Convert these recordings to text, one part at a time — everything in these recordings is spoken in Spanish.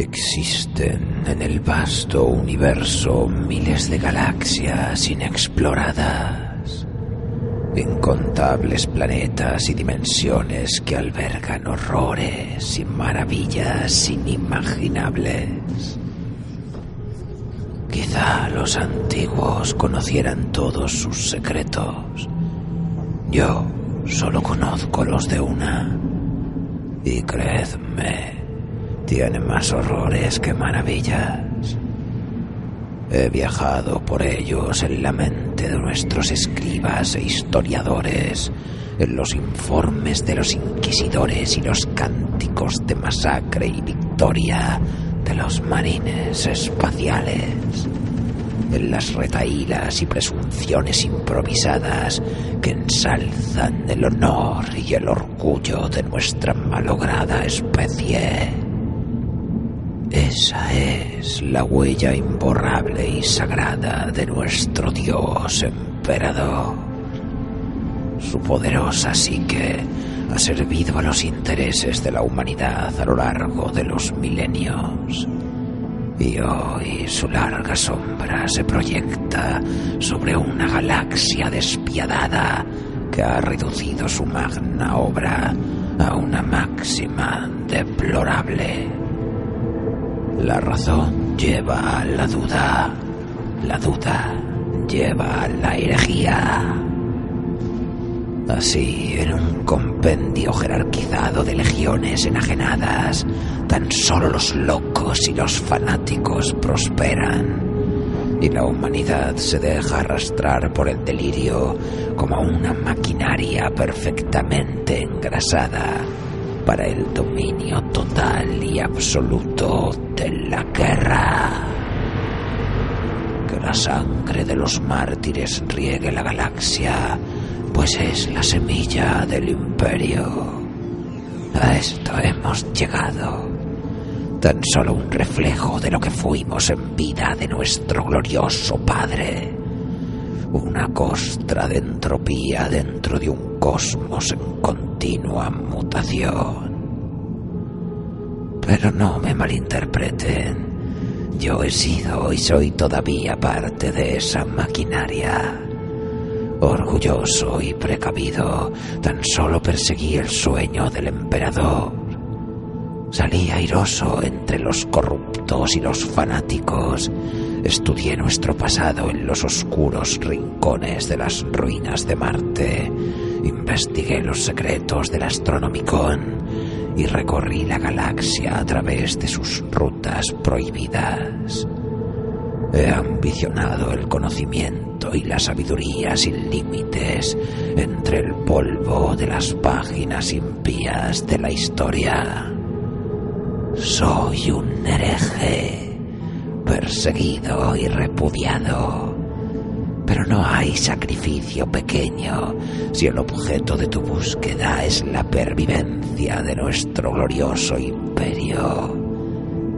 Existen en el vasto universo miles de galaxias inexploradas, incontables planetas y dimensiones que albergan horrores y maravillas inimaginables. Quizá los antiguos conocieran todos sus secretos. Yo solo conozco los de una. Y creedme, tiene más horrores que maravillas. He viajado por ellos en la mente de nuestros escribas e historiadores, en los informes de los inquisidores y los cánticos de masacre y victoria de los marines espaciales, en las retaílas y presunciones improvisadas que ensalzan el honor y el orgullo de nuestra malograda especie. Esa es la huella imborrable y sagrada de nuestro Dios emperador. Su poderosa psique ha servido a los intereses de la humanidad a lo largo de los milenios. Y hoy su larga sombra se proyecta sobre una galaxia despiadada que ha reducido su magna obra a una máxima deplorable. La razón lleva a la duda. La duda lleva a la herejía. Así, en un compendio jerarquizado de legiones enajenadas, tan solo los locos y los fanáticos prosperan. Y la humanidad se deja arrastrar por el delirio como una maquinaria perfectamente engrasada para el dominio total y absoluto de la guerra. Que la sangre de los mártires riegue la galaxia, pues es la semilla del imperio. A esto hemos llegado. Tan solo un reflejo de lo que fuimos en vida de nuestro glorioso Padre. Una costra de entropía dentro de un cosmos en continua mutación. Pero no me malinterpreten. Yo he sido y soy todavía parte de esa maquinaria. Orgulloso y precavido, tan solo perseguí el sueño del emperador. Salí airoso entre los corruptos y los fanáticos. Estudié nuestro pasado en los oscuros rincones de las ruinas de Marte. Investigué los secretos del Astronomicon y recorrí la galaxia a través de sus rutas prohibidas. He ambicionado el conocimiento y la sabiduría sin límites entre el polvo de las páginas impías de la historia. Soy un hereje, perseguido y repudiado. Pero no hay sacrificio pequeño si el objeto de tu búsqueda es la pervivencia de nuestro glorioso imperio,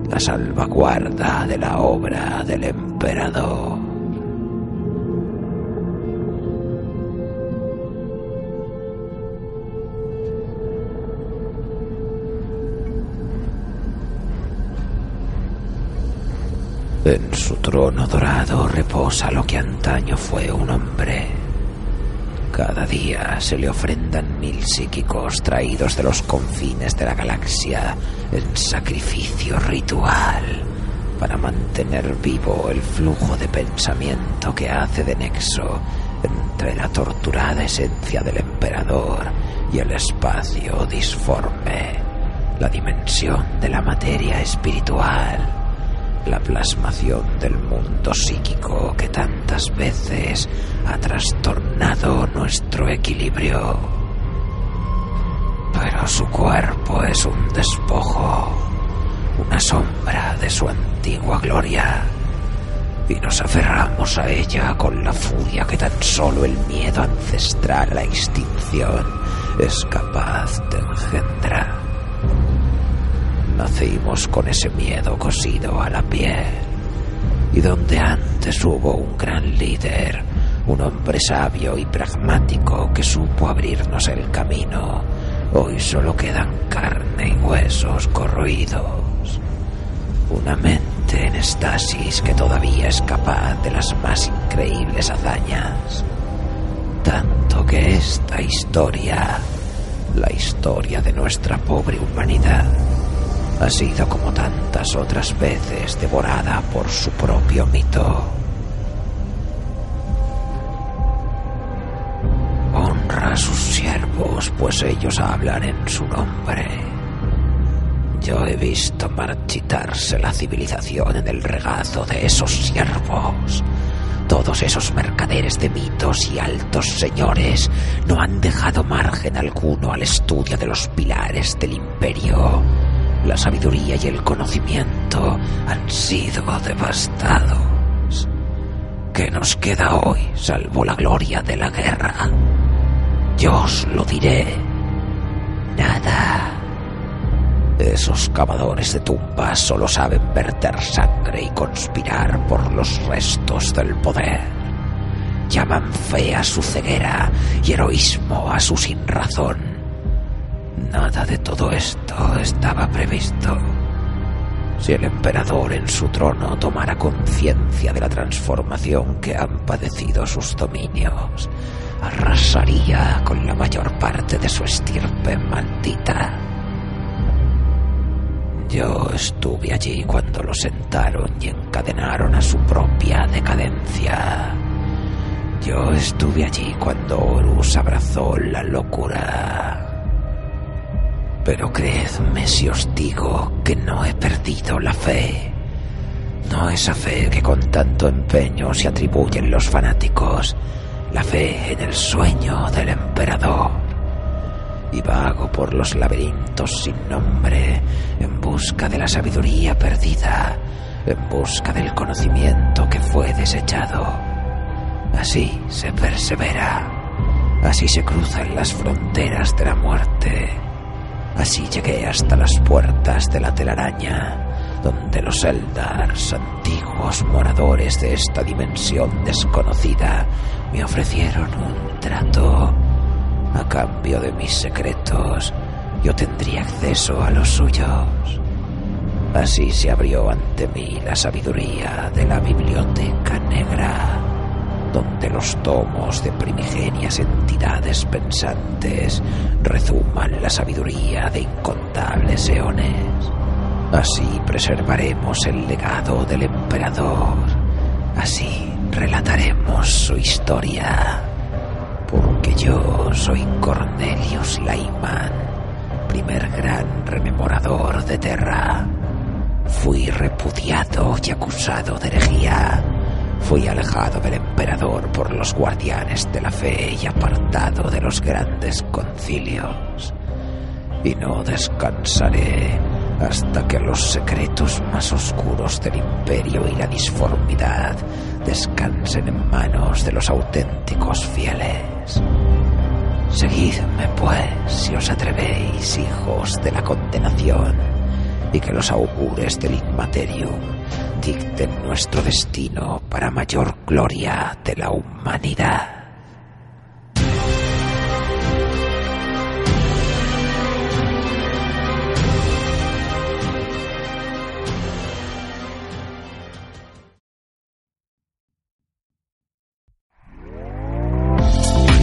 la salvaguarda de la obra del emperador. En su trono dorado reposa lo que antaño fue un hombre. Cada día se le ofrendan mil psíquicos traídos de los confines de la galaxia en sacrificio ritual para mantener vivo el flujo de pensamiento que hace de nexo entre la torturada esencia del emperador y el espacio disforme, la dimensión de la materia espiritual la plasmación del mundo psíquico que tantas veces ha trastornado nuestro equilibrio. Pero su cuerpo es un despojo, una sombra de su antigua gloria, y nos aferramos a ella con la furia que tan solo el miedo ancestral a la extinción es capaz de engendrar. Con ese miedo cosido a la piel. Y donde antes hubo un gran líder, un hombre sabio y pragmático que supo abrirnos el camino, hoy solo quedan carne y huesos corroídos. Una mente en estasis que todavía es capaz de las más increíbles hazañas. Tanto que esta historia, la historia de nuestra pobre humanidad, ha sido como tantas otras veces devorada por su propio mito. Honra a sus siervos, pues ellos hablan en su nombre. Yo he visto marchitarse la civilización en el regazo de esos siervos. Todos esos mercaderes de mitos y altos señores no han dejado margen alguno al estudio de los pilares del imperio la sabiduría y el conocimiento han sido devastados. ¿Qué nos queda hoy salvo la gloria de la guerra? Yo os lo diré. Nada. Esos cavadores de tumbas solo saben verter sangre y conspirar por los restos del poder. Llaman fe a su ceguera y heroísmo a su sinrazón Nada de todo esto estaba previsto. Si el emperador en su trono tomara conciencia de la transformación que han padecido sus dominios, arrasaría con la mayor parte de su estirpe maldita. Yo estuve allí cuando lo sentaron y encadenaron a su propia decadencia. Yo estuve allí cuando Horus abrazó la locura. Pero creedme si os digo que no he perdido la fe. No esa fe que con tanto empeño se atribuyen los fanáticos, la fe en el sueño del emperador. Y vago por los laberintos sin nombre, en busca de la sabiduría perdida, en busca del conocimiento que fue desechado. Así se persevera, así se cruzan las fronteras de la muerte Así llegué hasta las puertas de la telaraña, donde los Eldars, antiguos moradores de esta dimensión desconocida, me ofrecieron un trato. A cambio de mis secretos, yo tendría acceso a los suyos. Así se abrió ante mí la sabiduría de la biblioteca los tomos de primigenias entidades pensantes rezuman la sabiduría de incontables eones. Así preservaremos el legado del emperador. Así relataremos su historia. Porque yo soy Cornelius Laiman, primer gran rememorador de Terra. Fui repudiado y acusado de herejía Fui alejado del emperador por los guardianes de la fe y apartado de los grandes concilios. Y no descansaré hasta que los secretos más oscuros del imperio y la disformidad descansen en manos de los auténticos fieles. Seguidme, pues, si os atrevéis, hijos de la condenación, y que los augures del Inmaterium dicten nuestro destino para mayor gloria de la humanidad.